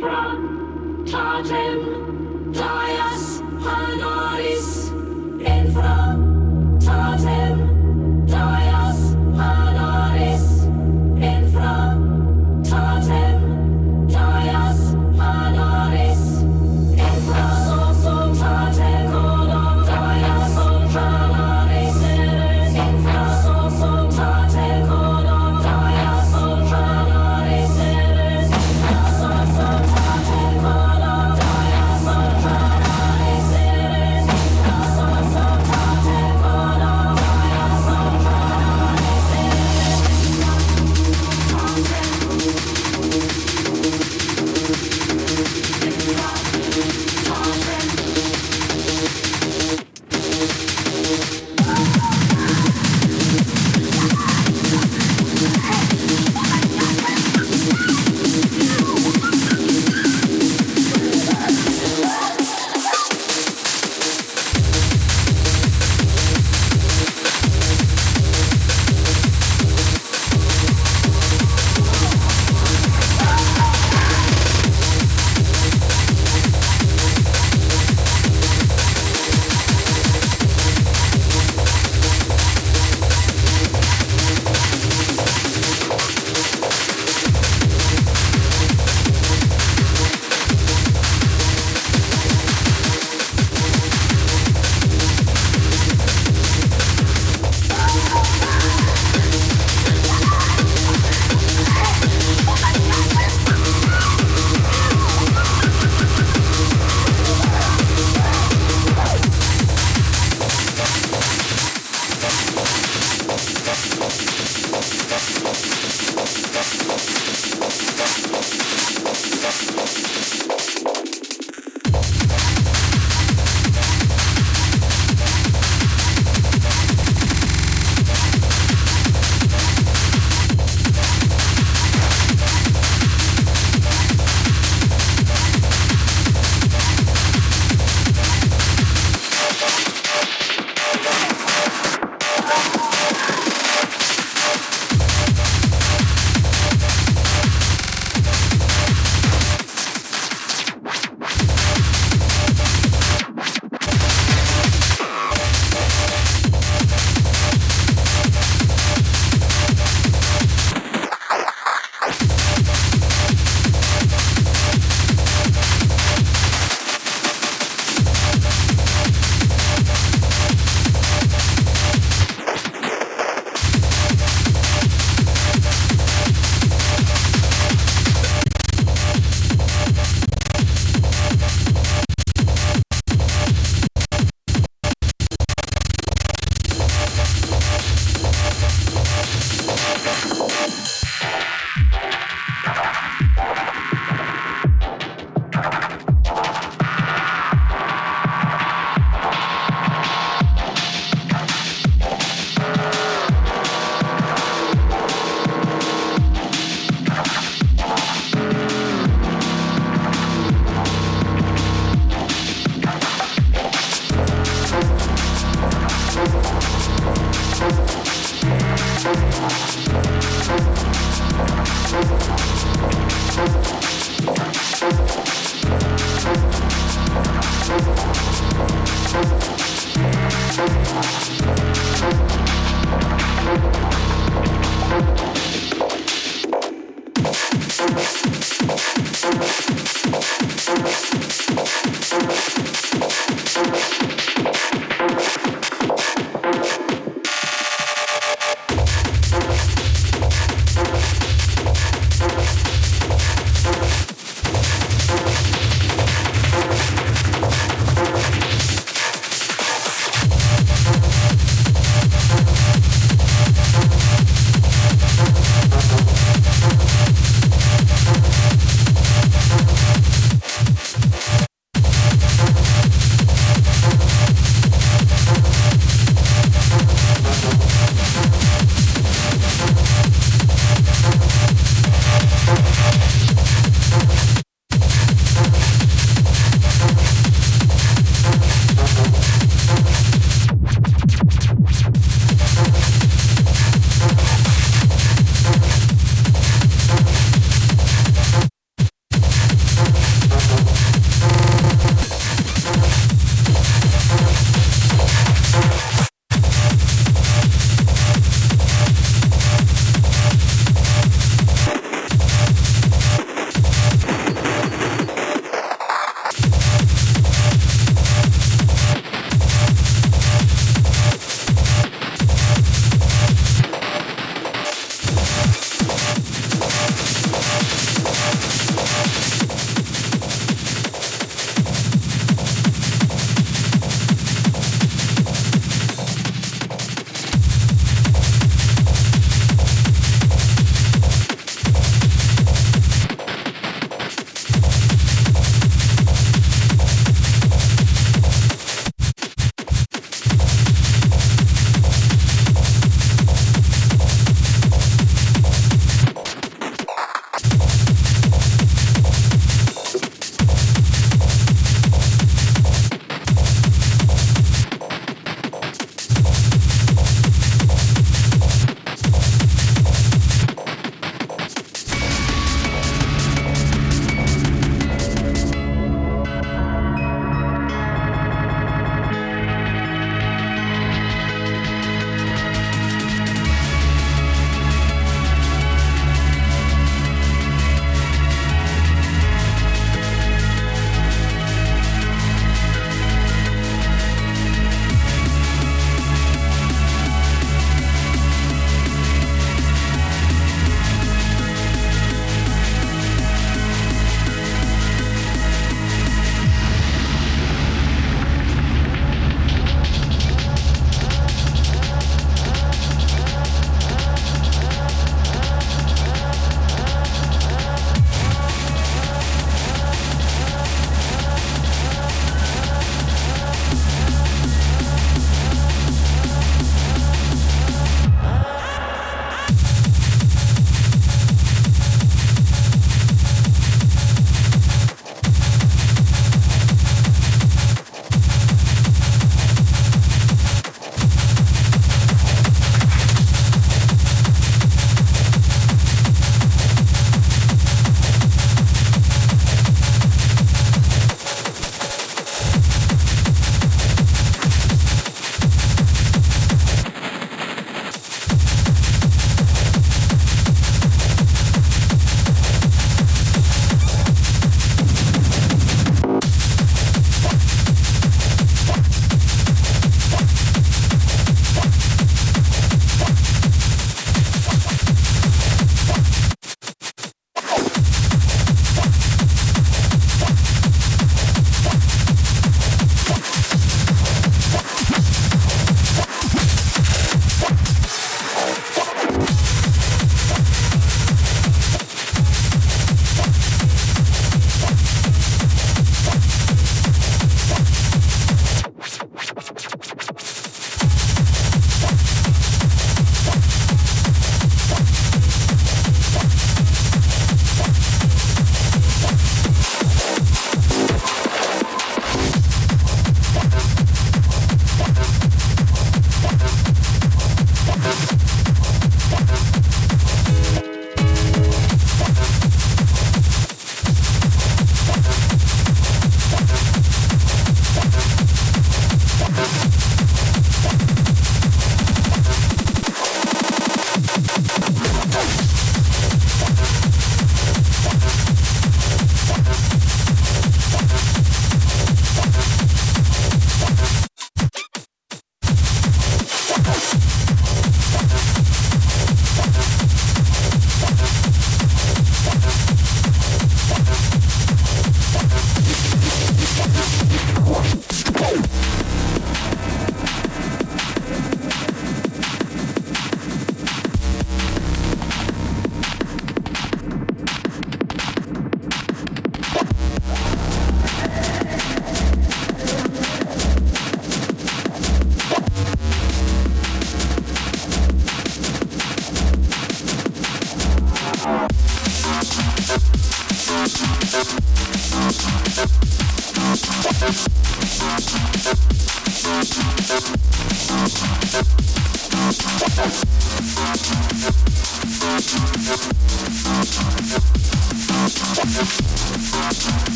infram tatem dias honoris infram tatem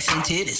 ass and titties.